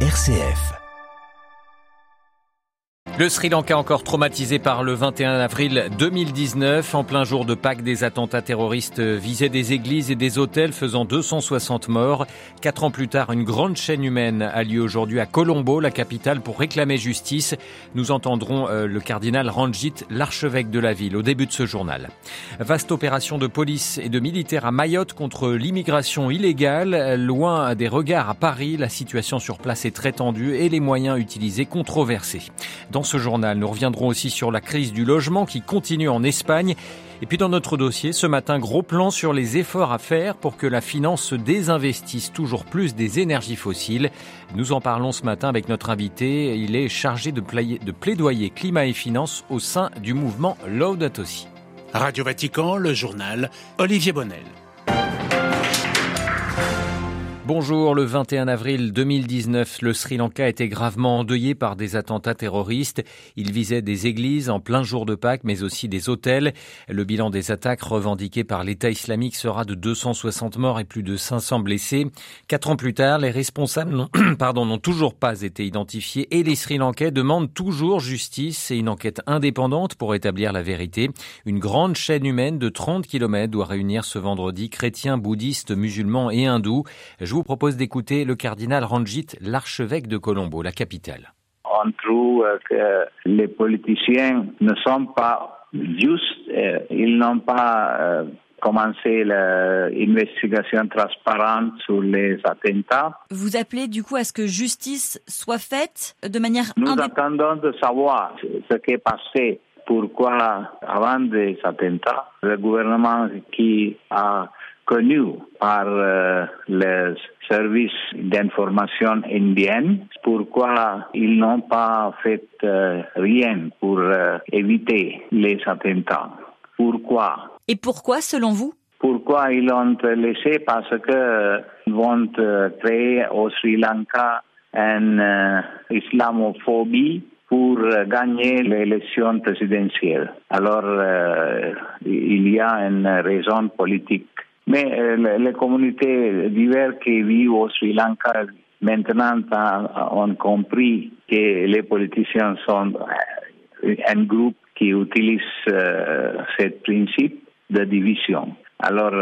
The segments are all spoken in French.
RCF. Le Sri Lanka encore traumatisé par le 21 avril 2019. En plein jour de Pâques, des attentats terroristes visaient des églises et des hôtels faisant 260 morts. Quatre ans plus tard, une grande chaîne humaine a lieu aujourd'hui à Colombo, la capitale, pour réclamer justice. Nous entendrons euh, le cardinal Ranjit, l'archevêque de la ville, au début de ce journal. Vaste opération de police et de militaires à Mayotte contre l'immigration illégale. Loin des regards à Paris, la situation sur place est très tendue et les moyens utilisés controversés. Ce journal, nous reviendrons aussi sur la crise du logement qui continue en Espagne. Et puis dans notre dossier, ce matin, gros plan sur les efforts à faire pour que la finance se désinvestisse toujours plus des énergies fossiles. Nous en parlons ce matin avec notre invité. Il est chargé de, plaidoyer climat et finance au sein du mouvement Laudato Si. Radio Vatican, le journal Olivier Bonnel. Bonjour, le 21 avril 2019, le Sri Lanka été gravement endeuillé par des attentats terroristes. Il visait des églises en plein jour de Pâques, mais aussi des hôtels. Le bilan des attaques revendiquées par l'État islamique sera de 260 morts et plus de 500 blessés. Quatre ans plus tard, les responsables n'ont toujours pas été identifiés et les Sri Lankais demandent toujours justice et une enquête indépendante pour établir la vérité. Une grande chaîne humaine de 30 km doit réunir ce vendredi chrétiens, bouddhistes, musulmans et hindous vous propose d'écouter le cardinal Ranjit, l'archevêque de Colombo, la capitale. On trouve que les politiciens ne sont pas justes, euh, ils n'ont pas euh, commencé l'investigation transparente sur les attentats. Vous appelez du coup à ce que justice soit faite de manière Nous attendons de savoir ce qui est passé pourquoi, avant des attentats, le gouvernement qui a connu par euh, les services d'information indiennes. Pourquoi ils n'ont pas fait euh, rien pour euh, éviter les attentats? Pourquoi? Et pourquoi, selon vous? Pourquoi ils l'ont laissé? Parce qu'ils vont créer au Sri Lanka une islamophobie pour gagner l'élection présidentielle. Alors, il y a une raison politique mais euh, les communautés diverses qui vivent au Sri Lanka maintenant ont compris que les politiciens sont euh, un groupe qui utilise euh, ce principe de division. Alors,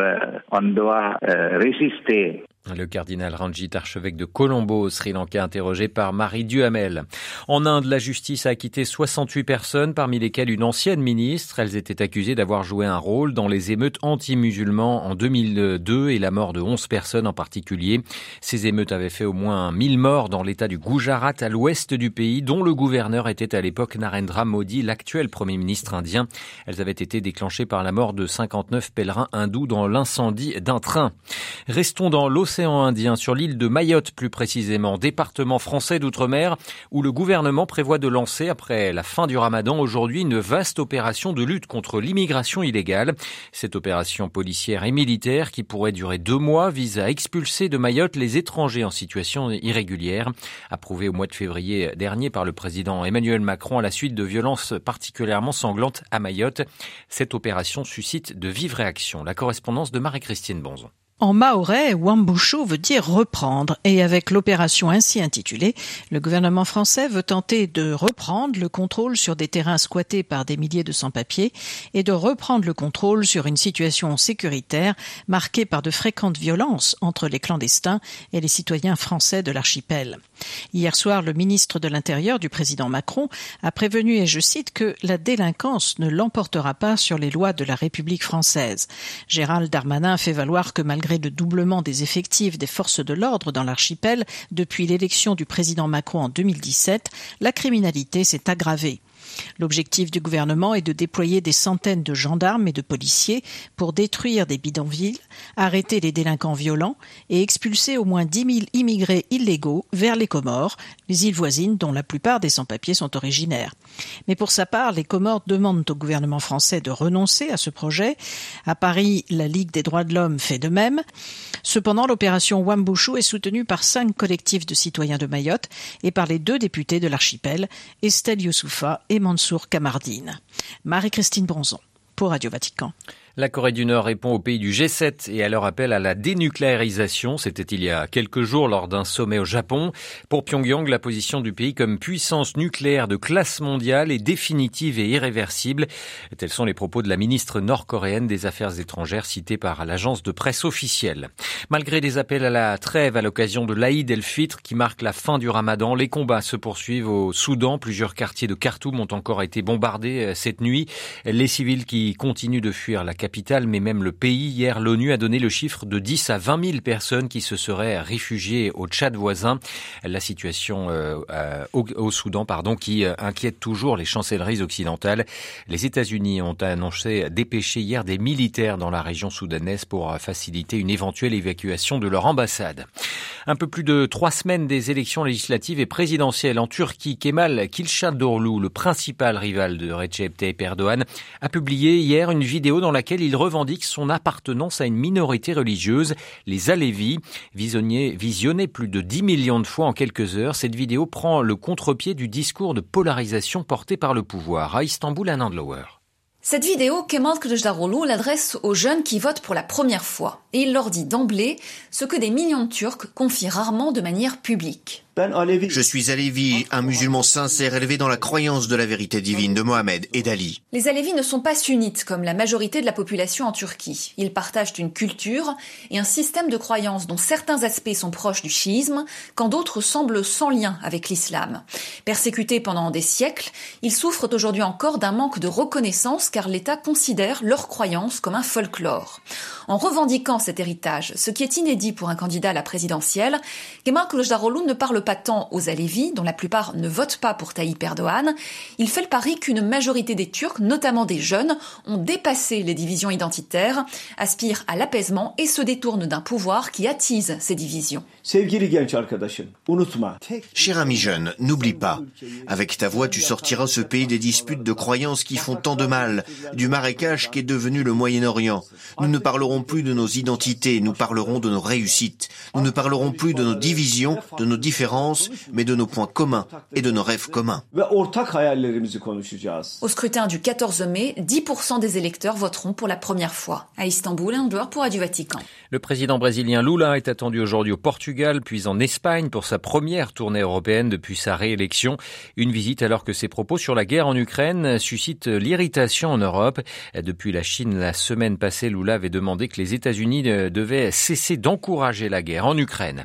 on doit résister le cardinal Ranjit, archevêque de Colombo, Sri Lanka, interrogé par Marie Duhamel. En Inde, la justice a acquitté 68 personnes, parmi lesquelles une ancienne ministre. Elles étaient accusées d'avoir joué un rôle dans les émeutes anti-musulmans en 2002 et la mort de 11 personnes en particulier. Ces émeutes avaient fait au moins 1000 morts dans l'état du Gujarat, à l'ouest du pays, dont le gouverneur était à l'époque Narendra Modi, l'actuel premier ministre indien. Elles avaient été déclenchées par la mort de 59 pèlerins hindous dans l'incendie d'un train. Restons dans l'océan Indien, sur l'île de Mayotte plus précisément, département français d'outre-mer, où le gouvernement prévoit de lancer, après la fin du ramadan aujourd'hui, une vaste opération de lutte contre l'immigration illégale. Cette opération policière et militaire, qui pourrait durer deux mois, vise à expulser de Mayotte les étrangers en situation irrégulière. Approuvée au mois de février dernier par le président Emmanuel Macron à la suite de violences particulièrement sanglantes à Mayotte, cette opération suscite de vives réactions. La correspondance de Marie-Christine Bonzon. En maorais, Wambushu veut dire reprendre et avec l'opération ainsi intitulée, le gouvernement français veut tenter de reprendre le contrôle sur des terrains squattés par des milliers de sans-papiers et de reprendre le contrôle sur une situation sécuritaire marquée par de fréquentes violences entre les clandestins et les citoyens français de l'archipel. Hier soir, le ministre de l'Intérieur du président Macron a prévenu, et je cite, que la délinquance ne l'emportera pas sur les lois de la République française. Gérald Darmanin fait valoir que malgré le doublement des effectifs des forces de l'ordre dans l'archipel depuis l'élection du président Macron en 2017, la criminalité s'est aggravée. L'objectif du gouvernement est de déployer des centaines de gendarmes et de policiers pour détruire des bidonvilles, arrêter les délinquants violents et expulser au moins 10 000 immigrés illégaux vers les Comores, les îles voisines dont la plupart des sans-papiers sont originaires. Mais pour sa part, les Comores demandent au gouvernement français de renoncer à ce projet. À Paris, la Ligue des droits de l'homme fait de même. Cependant, l'opération Wambushu est soutenue par cinq collectifs de citoyens de Mayotte et par les deux députés de l'archipel, Estelle Youssoufa et Mansour Kamardine. Marie-Christine Bronzon pour Radio Vatican. La Corée du Nord répond au pays du G7 et à leur appel à la dénucléarisation. C'était il y a quelques jours lors d'un sommet au Japon. Pour Pyongyang, la position du pays comme puissance nucléaire de classe mondiale est définitive et irréversible. Tels sont les propos de la ministre nord-coréenne des Affaires étrangères citée par l'agence de presse officielle. Malgré des appels à la trêve à l'occasion de l'Aïd el-Fitr qui marque la fin du ramadan, les combats se poursuivent au Soudan. Plusieurs quartiers de Khartoum ont encore été bombardés euh, cette nuit. Les civils qui continuent de fuir la capitale, mais même le pays. Hier, l'ONU a donné le chiffre de 10 à 20 000 personnes qui se seraient réfugiées au Tchad voisin. La situation euh, euh, au, Soudan, pardon, qui euh, inquiète toujours les chancelleries occidentales. Les États-Unis ont annoncé dépêcher hier des militaires dans la région soudanaise pour faciliter une éventuelle évacuation de leur ambassade. Un peu plus de trois semaines des élections législatives et présidentielles en Turquie, Kemal Kılıçdaroğlu, le principal rival de Recep Tayyip Erdogan, a publié hier une vidéo dans laquelle il revendique son appartenance à une minorité religieuse, les Alévis. Visionnée plus de 10 millions de fois en quelques heures, cette vidéo prend le contre-pied du discours de polarisation porté par le pouvoir. À Istanbul, à Nandlower. Cette vidéo, Kemal Kılıçdaroğlu l'adresse aux jeunes qui votent pour la première fois. Et il leur dit d'emblée ce que des millions de Turcs confient rarement de manière publique. Je suis Alevi, un musulman sincère élevé dans la croyance de la vérité divine de Mohamed et d'Ali. Les Alevis ne sont pas sunnites comme la majorité de la population en Turquie. Ils partagent une culture et un système de croyances dont certains aspects sont proches du chiisme, quand d'autres semblent sans lien avec l'islam. Persécutés pendant des siècles, ils souffrent aujourd'hui encore d'un manque de reconnaissance car l'État considère leurs croyances comme un folklore. En revendiquant cet héritage, ce qui est inédit pour un candidat à la présidentielle, Kemal Kılıçdaroğlu ne parle pas tant aux Alévis, dont la plupart ne votent pas pour Tayyip Erdogan, il fait le pari qu'une majorité des Turcs, notamment des jeunes, ont dépassé les divisions identitaires, aspirent à l'apaisement et se détournent d'un pouvoir qui attise ces divisions. Cher ami jeune, n'oublie pas, avec ta voix tu sortiras ce pays des disputes de croyances qui font tant de mal, du marécage qui est devenu le Moyen-Orient. Nous ne parlerons plus de nos identités, nous parlerons de nos réussites. Nous ne parlerons plus de nos divisions, de nos différences mais de nos points communs et de nos rêves communs. Au scrutin du 14 mai, 10% des électeurs voteront pour la première fois. À Istanbul, un joueur pour du Vatican. Le président brésilien Lula est attendu aujourd'hui au Portugal, puis en Espagne pour sa première tournée européenne depuis sa réélection. Une visite alors que ses propos sur la guerre en Ukraine suscitent l'irritation en Europe. Depuis la Chine, la semaine passée, Lula avait demandé que les États-Unis devaient cesser d'encourager la guerre en Ukraine.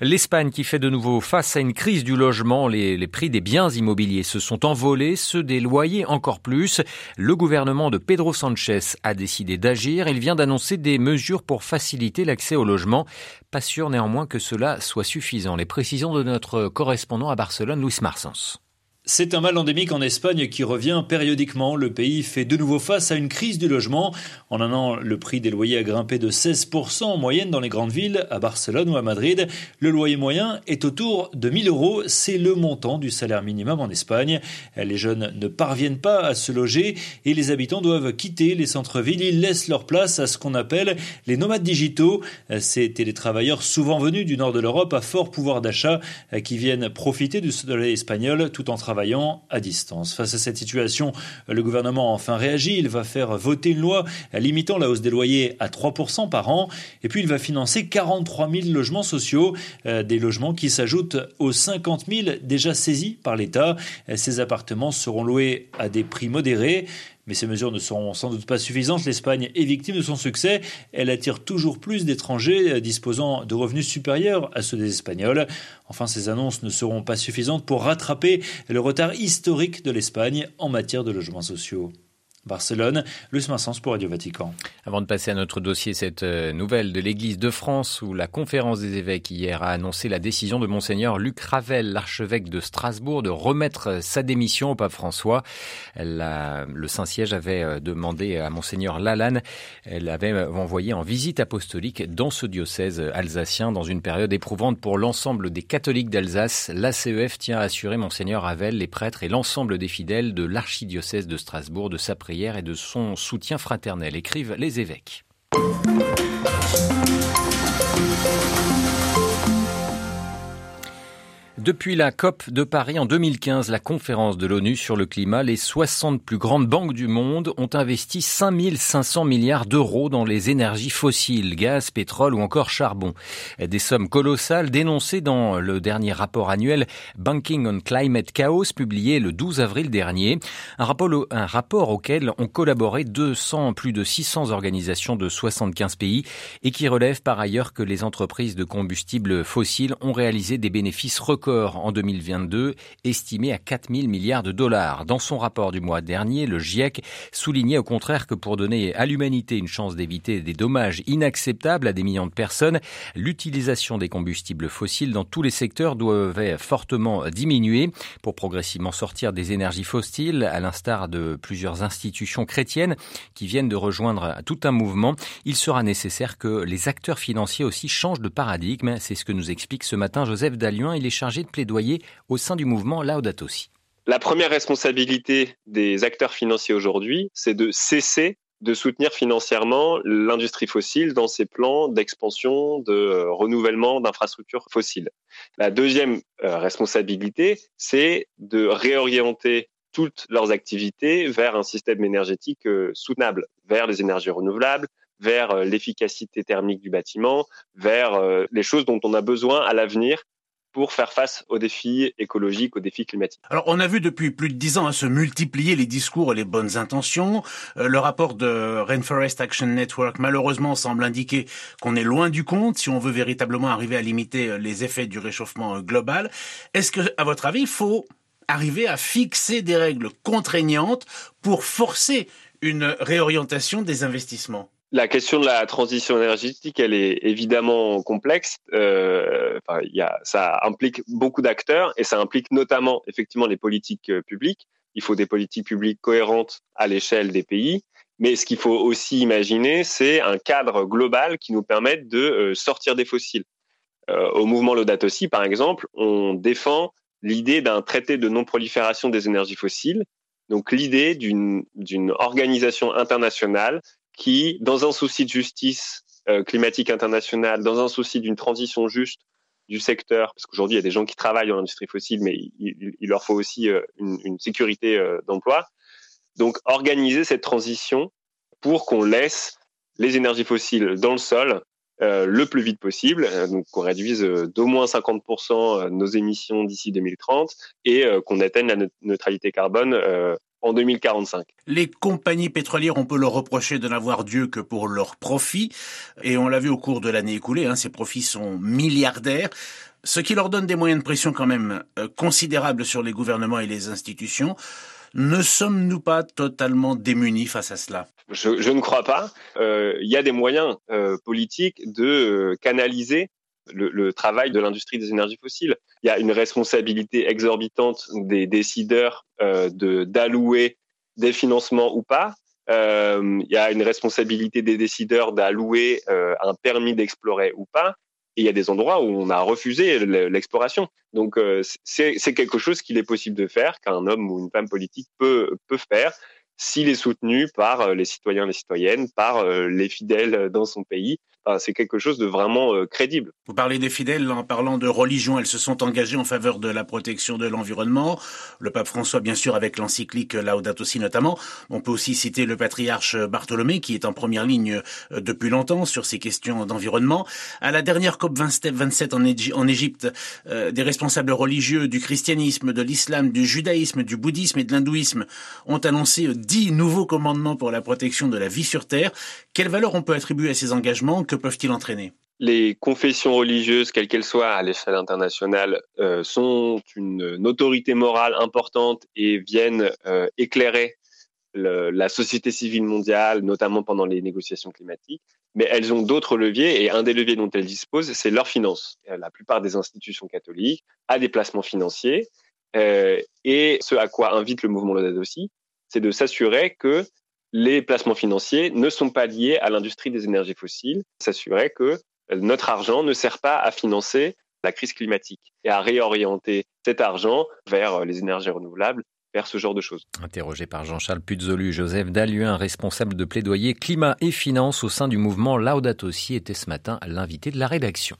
L'Espagne qui fait de nouveau face à une crise du logement, les, les, prix des biens immobiliers se sont envolés, ceux des loyers encore plus. Le gouvernement de Pedro Sanchez a décidé d'agir. Il vient d'annoncer des mesures pour faciliter l'accès au logement. Pas sûr néanmoins que cela soit suffisant. Les précisions de notre correspondant à Barcelone, Luis Marsens. C'est un mal endémique en Espagne qui revient périodiquement. Le pays fait de nouveau face à une crise du logement. En un an, le prix des loyers a grimpé de 16% en moyenne dans les grandes villes, à Barcelone ou à Madrid. Le loyer moyen est autour de 1000 euros. C'est le montant du salaire minimum en Espagne. Les jeunes ne parviennent pas à se loger et les habitants doivent quitter les centres-villes. Ils laissent leur place à ce qu'on appelle les nomades digitaux. Ces télétravailleurs souvent venus du nord de l'Europe à fort pouvoir d'achat qui viennent profiter du soleil espagnol tout en travaillant travaillant à distance. Face à cette situation, le gouvernement a enfin réagi. Il va faire voter une loi limitant la hausse des loyers à 3% par an. Et puis il va financer 43 000 logements sociaux, euh, des logements qui s'ajoutent aux 50 000 déjà saisis par l'État. Ces appartements seront loués à des prix modérés. Mais ces mesures ne seront sans doute pas suffisantes. L'Espagne est victime de son succès. Elle attire toujours plus d'étrangers euh, disposant de revenus supérieurs à ceux des Espagnols. Enfin, ces annonces ne seront pas suffisantes pour rattraper le retard historique de l'Espagne en matière de logements sociaux. Barcelone, Luc Massens pour Radio Vatican. Avant de passer à notre dossier, cette euh, nouvelle de l'Église de France où la conférence des évêques hier a annoncé la décision de monseigneur Luc Ravel, l'archevêque de Strasbourg, de remettre sa démission au pape François. le Saint-Siège avait euh, demandé à monseigneur Lalanne, elle avait euh, envoyé en visite apostolique dans ce diocèse alsacien dans une période éprouvante pour l'ensemble des catholiques d'Alsace. L'ACEF tient à assurer monseigneur Ravel, les prêtres et l'ensemble des fidèles de l'archidiocèse de Strasbourg de sa prière et de son soutien fraternel, écrivent les évêques. Depuis la COP de Paris en 2015, la conférence de l'ONU sur le climat, les 60 plus grandes banques du monde ont investi 5500 milliards d'euros dans les énergies fossiles, gaz, pétrole ou encore charbon. Des sommes colossales dénoncées dans le dernier rapport annuel Banking on Climate Chaos publié le 12 avril dernier. Un rapport, auquel ont collaboré 200, plus de 600 organisations de 75 pays et qui relève par ailleurs que les entreprises de combustibles fossiles ont réalisé des bénéfices records en 2022, estimé à 4 000 milliards de dollars. Dans son rapport du mois dernier, le GIEC soulignait au contraire que pour donner à l'humanité une chance d'éviter des dommages inacceptables à des millions de personnes, l'utilisation des combustibles fossiles dans tous les secteurs devait fortement diminuer pour progressivement sortir des énergies fossiles, à l'instar de plusieurs institutions chrétiennes qui viennent de rejoindre tout un mouvement. Il sera nécessaire que les acteurs financiers aussi changent de paradigme. C'est ce que nous explique ce matin Joseph Dalluin. Il est chargé plaidoyer au sein du mouvement Laudato Si. La première responsabilité des acteurs financiers aujourd'hui, c'est de cesser de soutenir financièrement l'industrie fossile dans ses plans d'expansion, de euh, renouvellement d'infrastructures fossiles. La deuxième euh, responsabilité, c'est de réorienter toutes leurs activités vers un système énergétique euh, soutenable, vers les énergies renouvelables, vers l'efficacité thermique du bâtiment, vers les choses dont on a besoin à l'avenir pour faire face aux défis écologiques, aux défis climatiques. Alors, on a vu depuis plus de dix ans hein, se multiplier les discours et les bonnes intentions. Euh, le rapport de Rainforest Action Network, malheureusement, semble indiquer qu'on est loin du compte si on veut véritablement arriver à limiter euh, les effets du réchauffement euh, global. Est-ce que, à votre avis, il faut arriver à fixer des règles contraignantes pour forcer une réorientation des investissements? La question de la transition énergétique, elle est évidemment complexe. Euh, enfin, y a, ça implique beaucoup d'acteurs et ça implique notamment effectivement les politiques euh, publiques. Il faut des politiques publiques cohérentes à l'échelle des pays. Mais ce qu'il faut aussi imaginer, c'est un cadre global qui nous permette de euh, sortir des fossiles. Euh, au mouvement Laudato Si, par exemple, on défend l'idée d'un traité de non-prolifération des énergies fossiles. Donc l'idée d'une organisation internationale qui, dans un souci de justice euh, climatique internationale, dans un souci d'une transition juste du secteur, parce qu'aujourd'hui il y a des gens qui travaillent dans l'industrie fossile, mais il, leur faut aussi euh, une, sécurité euh, d'emploi. Donc organiser cette transition pour qu'on laisse les énergies fossiles dans le sol euh, le plus vite possible, donc qu'on réduise d'au moins 50% nos émissions d'ici 2030 et qu'on atteigne la neutralité carbone en 2045. Les compagnies pétrolières, on peut leur reprocher de n'avoir Dieu que pour leurs profits, et on l'a vu au cours de l'année écoulée, hein, ces profits sont milliardaires, ce qui leur donne des moyens de pression quand même euh, considérables sur les gouvernements et les institutions. Ne sommes-nous pas totalement démunis face à cela? Je, ne crois pas. Euh, il y a des moyens euh, politiques de canaliser le, travail de l'industrie des énergies fossiles. Il y a une responsabilité exorbitante des décideurs euh, de d'allouer des financements ou pas. Euh, il y a une responsabilité des décideurs d'allouer euh, un permis d'explorer ou pas. Il y a des endroits où on a refusé l'exploration. Donc euh, c'est quelque chose qu'il est possible de faire, qu'un homme ou une femme politique peut peut faire s'il est soutenu par euh, les citoyens les citoyennes, par les fidèles dans son pays c'est quelque chose de vraiment euh, crédible. Vous parlez des fidèles en parlant de religion, elles se sont engagées en faveur de la protection de l'environnement. Le pape François, bien sûr, avec l'encyclique Laudato Si notamment. On peut aussi citer le patriarche Bartholomé, qui est en première ligne euh, depuis longtemps sur ces questions d'environnement. À la dernière COP 27 en Égypte, euh, des responsables religieux du christianisme, de l'islam, du judaïsme, du bouddhisme et de l'hindouisme ont annoncé dix nouveaux commandements pour la protection de la vie sur Terre. Quelle valeur on peut attribuer à ces engagements? Peuvent-ils entraîner? Les confessions religieuses, quelles qu'elles soient à l'échelle internationale, euh, sont une, autorité morale importante et viennent euh, éclairer la société civile mondiale, notamment pendant les négociations climatiques. Mais elles ont d'autres leviers et un des leviers dont elles disposent, c'est leurs finances. La plupart des institutions catholiques a des placements financiers euh, et ce à quoi invite le mouvement Laudato aussi, c'est de s'assurer que les placements financiers ne sont pas liés à l'industrie des énergies fossiles, s'assurer que notre argent ne sert pas à financer la crise climatique et à réorienter cet argent vers les énergies renouvelables vers ce genre de choses. Interrogé par Jean-Charles Puzolu, Joseph Dalluin, responsable de plaidoyer climat et finances au sein du mouvement Laudato Si, était ce matin l'invité de la rédaction.